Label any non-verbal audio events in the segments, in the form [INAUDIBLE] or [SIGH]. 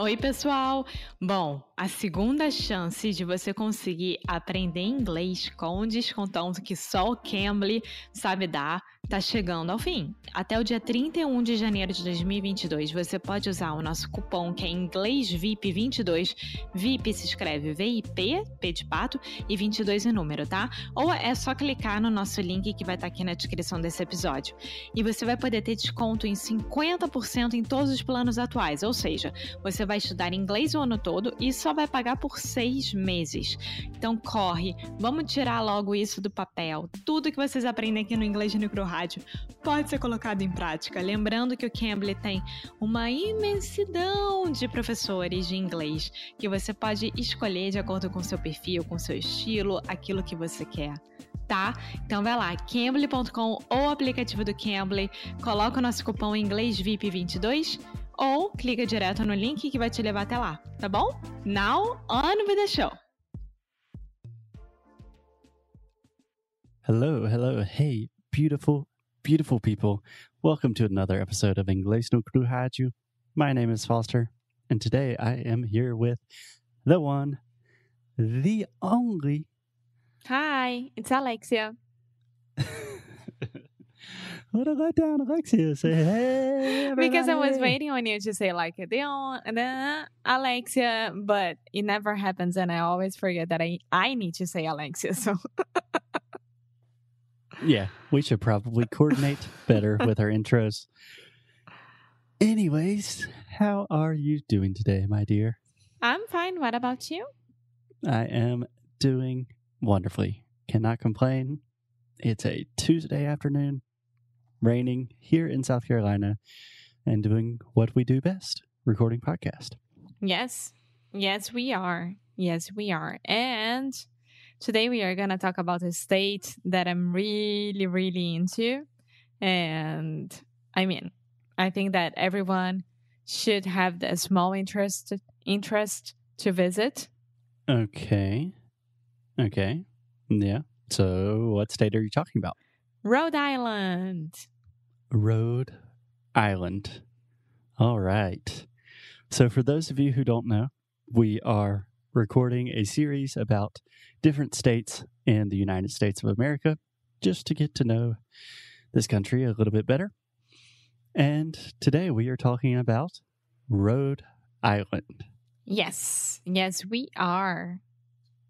Oi, pessoal! Bom, a segunda chance de você conseguir aprender inglês com um descontão que só o Cambly sabe dar tá chegando ao fim. Até o dia 31 de janeiro de 2022, você pode usar o nosso cupom que é inglês VIP 22. VIP se escreve VIP, P de pato, e 22 em número, tá? Ou é só clicar no nosso link que vai estar tá aqui na descrição desse episódio. E você vai poder ter desconto em 50% em todos os planos atuais, ou seja, você vai estudar inglês o ano todo e só vai pagar por seis meses. Então corre, vamos tirar logo isso do papel. Tudo que vocês aprendem aqui no Inglês no Micro rádio pode ser colocado em prática. Lembrando que o Cambly tem uma imensidão de professores de inglês que você pode escolher de acordo com seu perfil, com seu estilo, aquilo que você quer. Tá? Então vai lá, cambly.com ou aplicativo do Cambly, coloca o nosso cupom inglês VIP22 ou clica direto no link que vai te levar até lá, tá bom? Now, on with the show! Hello, hello, hey, beautiful beautiful people. Welcome to another episode of Inglês no Rádio. My name is Foster, and today I am here with the one, the only. Hi, it's Alexia. what a letdown, Alexia. Say hey. Because I was waiting on you to say like the the Alexia, but it never happens, and I always forget that I I need to say Alexia. So. [LAUGHS] yeah, we should probably coordinate better with our intros. Anyways, how are you doing today, my dear? I'm fine. What about you? I am doing wonderfully. Cannot complain. It's a Tuesday afternoon, raining here in South Carolina, and doing what we do best recording podcast. Yes. Yes, we are. Yes, we are. And Today we are going to talk about a state that I'm really, really into. And I mean, I think that everyone should have a small interest interest to visit. Okay. Okay. Yeah. So what state are you talking about? Rhode Island. Rhode Island. All right. So for those of you who don't know, we are recording a series about different states in the United States of America just to get to know this country a little bit better. And today we are talking about Rhode Island. Yes, yes, we are.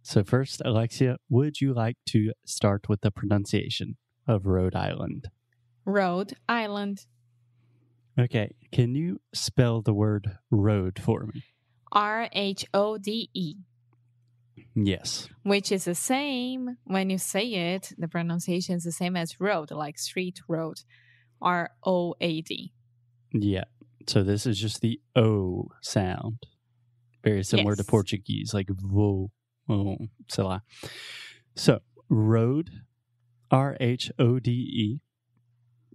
So, first, Alexia, would you like to start with the pronunciation of Rhode Island? Rhode Island. Okay, can you spell the word road for me? R H O D E. Yes. Which is the same when you say it, the pronunciation is the same as road, like street road. R O A D. Yeah. So this is just the O sound. Very similar yes. to Portuguese, like vo, oh, sei lá. So road, R H O D E.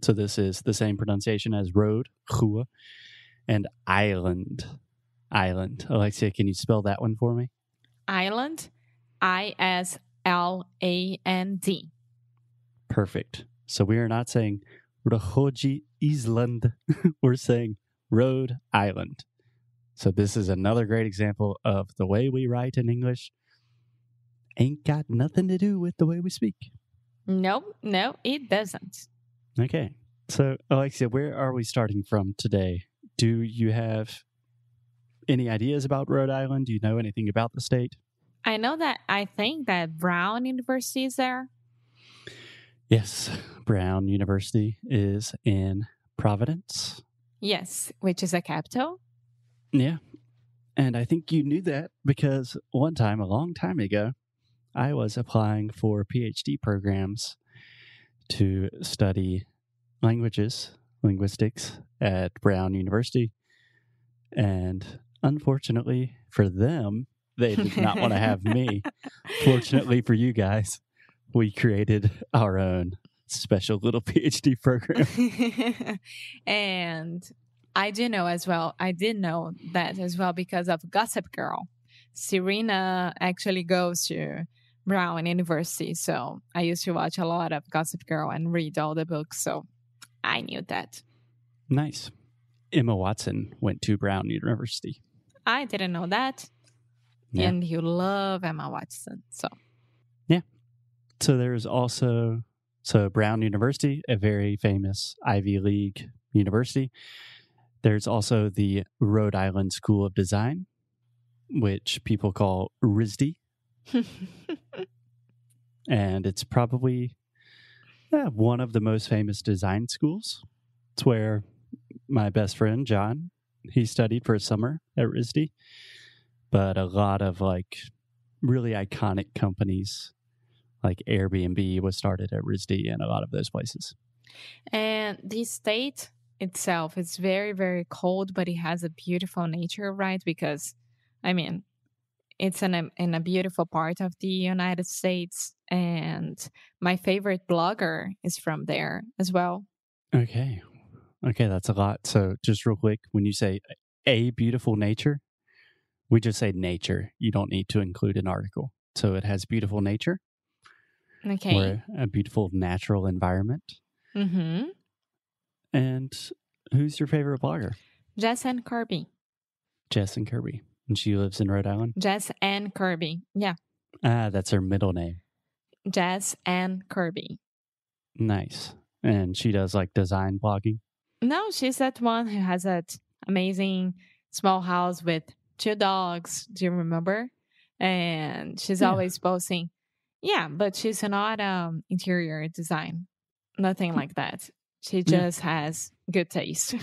So this is the same pronunciation as road, rua, and island, island. Alexia, can you spell that one for me? Island, I S L A N D. Perfect. So we are not saying Rhoode Island. [LAUGHS] We're saying Rhode Island. So this is another great example of the way we write in English ain't got nothing to do with the way we speak. No, no, it doesn't. Okay. So, Alexia, where are we starting from today? Do you have any ideas about Rhode Island? Do you know anything about the state? I know that I think that Brown University is there. Yes, Brown University is in Providence. Yes, which is a capital. Yeah. And I think you knew that because one time, a long time ago, I was applying for PhD programs to study languages, linguistics at Brown University. And unfortunately for them, they did not want to have me. [LAUGHS] Fortunately for you guys, we created our own special little [LAUGHS] PhD program. [LAUGHS] and I do know as well, I did know that as well because of Gossip Girl. Serena actually goes to Brown University. So I used to watch a lot of Gossip Girl and read all the books. So I knew that. Nice. Emma Watson went to Brown University. I didn't know that. Yeah. And you love Emma Watson. So yeah. So there's also so Brown University, a very famous Ivy League university. There's also the Rhode Island School of Design, which people call RISD, [LAUGHS] and it's probably yeah, one of the most famous design schools. It's where my best friend John he studied for a summer at RISD, but a lot of like really iconic companies like Airbnb was started at RISD and a lot of those places. And the state itself is very, very cold, but it has a beautiful nature, right? Because, I mean, it's in a, in a beautiful part of the United States. And my favorite blogger is from there as well. Okay. Okay, that's a lot. So, just real quick, when you say a beautiful nature, we just say nature. You don't need to include an article. So, it has beautiful nature Okay. or a beautiful natural environment. Mm-hmm. And who's your favorite blogger? Jess Ann Kirby. Jess Ann Kirby. And she lives in Rhode Island. Jess Ann Kirby. Yeah. Ah, that's her middle name. Jess Ann Kirby. Nice. And she does like design blogging. No, she's that one who has that amazing small house with two dogs. Do you remember? And she's Yeah. always posting. Yeah, but she's not um interior design. Nothing like that. She Yeah. just has good taste.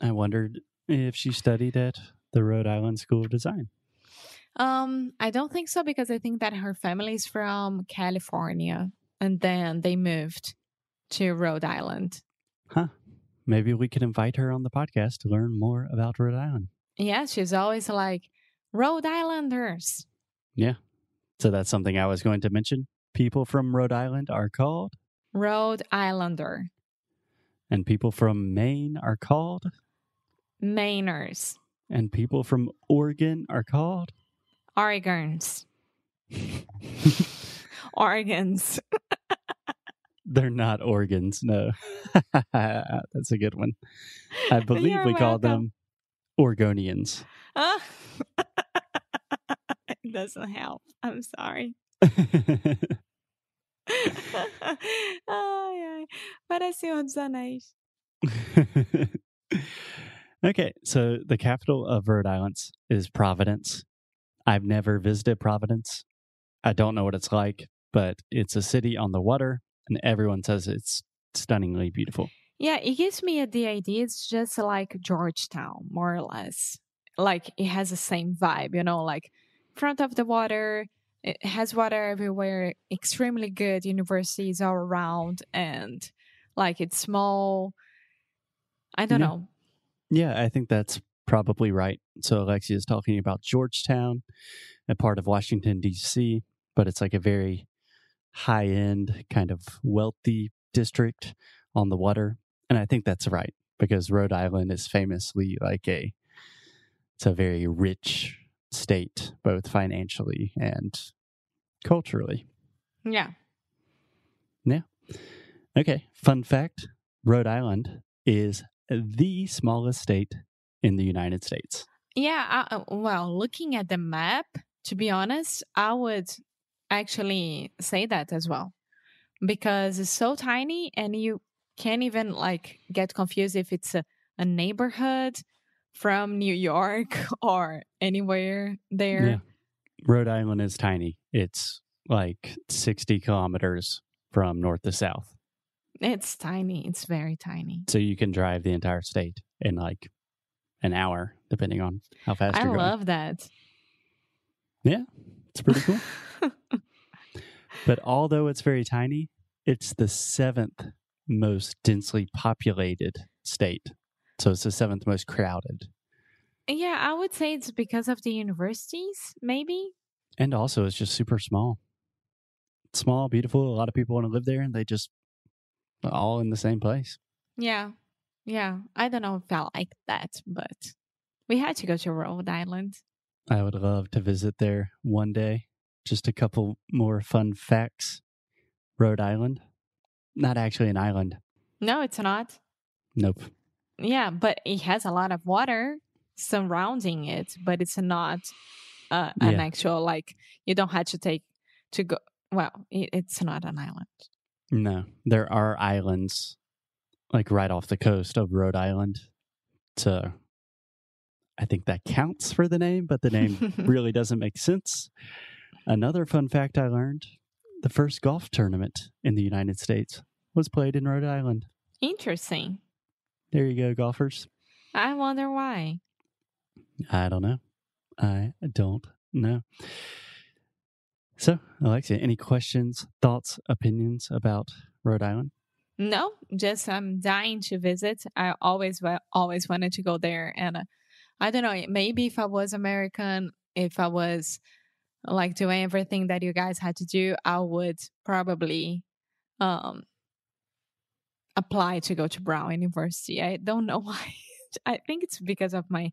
I wondered if she studied at the Rhode Island School of Design. um, I don't think so because I think that her family is from California and then they moved to Rhode Island. Huh, maybe we could invite her on the podcast to learn more about Rhode Island. Yeah, she's always like Rhode Islanders. Yeah. So that's something I was going to mention. People from Rhode Island are called, Rhode Islander. and people from Maine are called, Mainers. and people from Oregon are called. Oregons. [LAUGHS] Oregons. [LAUGHS] They're not organs, no. [LAUGHS] that's a good one. I [LAUGHS] believe You're we call them Oregonians. Ah. [LAUGHS] it doesn't help. I'm sorry. ai, ai. Parece Senhor dos Anéis. okay, so the capital of Rhode Island is Providence. I've never visited Providence. I don't know what it's like, but it's a city on the water, and everyone says it's stunningly beautiful. Yeah, it gives me the idea it's just like Georgetown, more or less. Like it has the same vibe, you know, like front of the water, it has water everywhere, extremely good universities all around, and like it's small. I don't Yeah. know. Yeah, I think that's probably right. So Alexia is talking about Georgetown, a part of Washington, D.C., but it's like a very high end, kind of wealthy district on the water. And I think that's right because Rhode Island is famously like a, it's a very rich state, both financially and culturally. Yeah. Yeah. Okay, fun fact Rhode Island is the smallest state in the United States. Yeah. I, uh, well, looking at the map, to be honest, I would actually say that as well because it's so tiny and you can't even like get confused if it's a, a neighborhood from New York [LAUGHS] or anywhere there. Yeah. Rhode Island is tiny. It's like 60 kilometers from north to south. It's tiny. It's very tiny. So you can drive the entire state in like an hour, depending on how fast I you're going. love that. Yeah, it's pretty cool. [LAUGHS] [LAUGHS] but although it's very tiny, it's the seventh most densely populated state. So it's the seventh most crowded. yeah, I would say it's because of the universities, maybe. And also, it's just super small. It's small, beautiful. A lot of people want to live there, and they just all in the same place. Yeah. Yeah. I don't know if I like that, but we had to go to Rhode Island. I would love to visit there one day. Just a couple more fun facts. Rhode Island, not actually an island. No, it's not. Nope. Yeah, but it has a lot of water. surrounding it, but it's not uh, an Yeah. actual like you don't have to take to go. Well, it, it's not an island. No, there are islands like right off the coast of Rhode Island. So I think that counts for the name, but the name [LAUGHS] really doesn't make sense. Another fun fact I learned the first golf tournament in the United States was played in Rhode Island. Interesting. There you go, golfers. I wonder why. I don't know. I don't know. So, Alexia, any questions, thoughts, opinions about Rhode Island? No, just I'm dying to visit. I always always wanted to go there, and uh, I don't know. Maybe if I was American, if I was like doing everything that you guys had to do, I would probably um apply to go to Brown University. I don't know [LAUGHS] why. I think it's because of my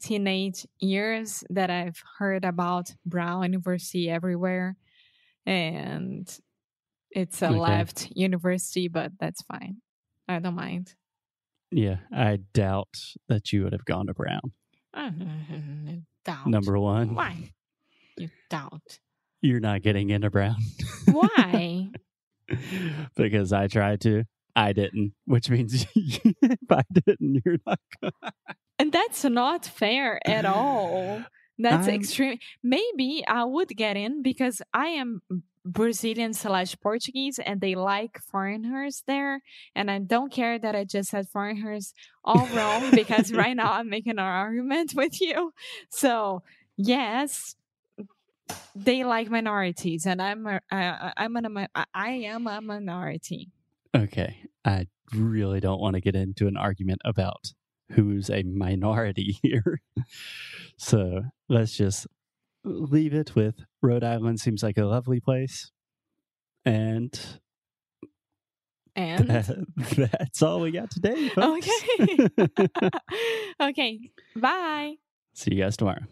teenage years that I've heard about Brown University everywhere, and it's a Okay. left university, but that's fine. I don't mind. Yeah, I doubt that you would have gone to Brown. You doubt. Number one, Why? You don't. you're not getting into Brown Why? [LAUGHS] because I tried to. I didn't, which means [LAUGHS] if I didn't, you're not going. and that's not fair at all. That's I'm- extreme. Maybe I would get in because I am Brazilian slash Portuguese and they like foreigners there. And I don't care that I just said foreigners all wrong because right [LAUGHS] now I'm making an argument with you. So, yes, they like minorities and I'm a, I, I'm an, I I am a minority. Okay, I really don't want to get into an argument about who's a minority [LAUGHS] here. so let's just leave it with Rhode Island seems like a lovely place. And And that, [LAUGHS] that's all we got today, folks. okay. [LAUGHS] okay. Bye. See you guys tomorrow.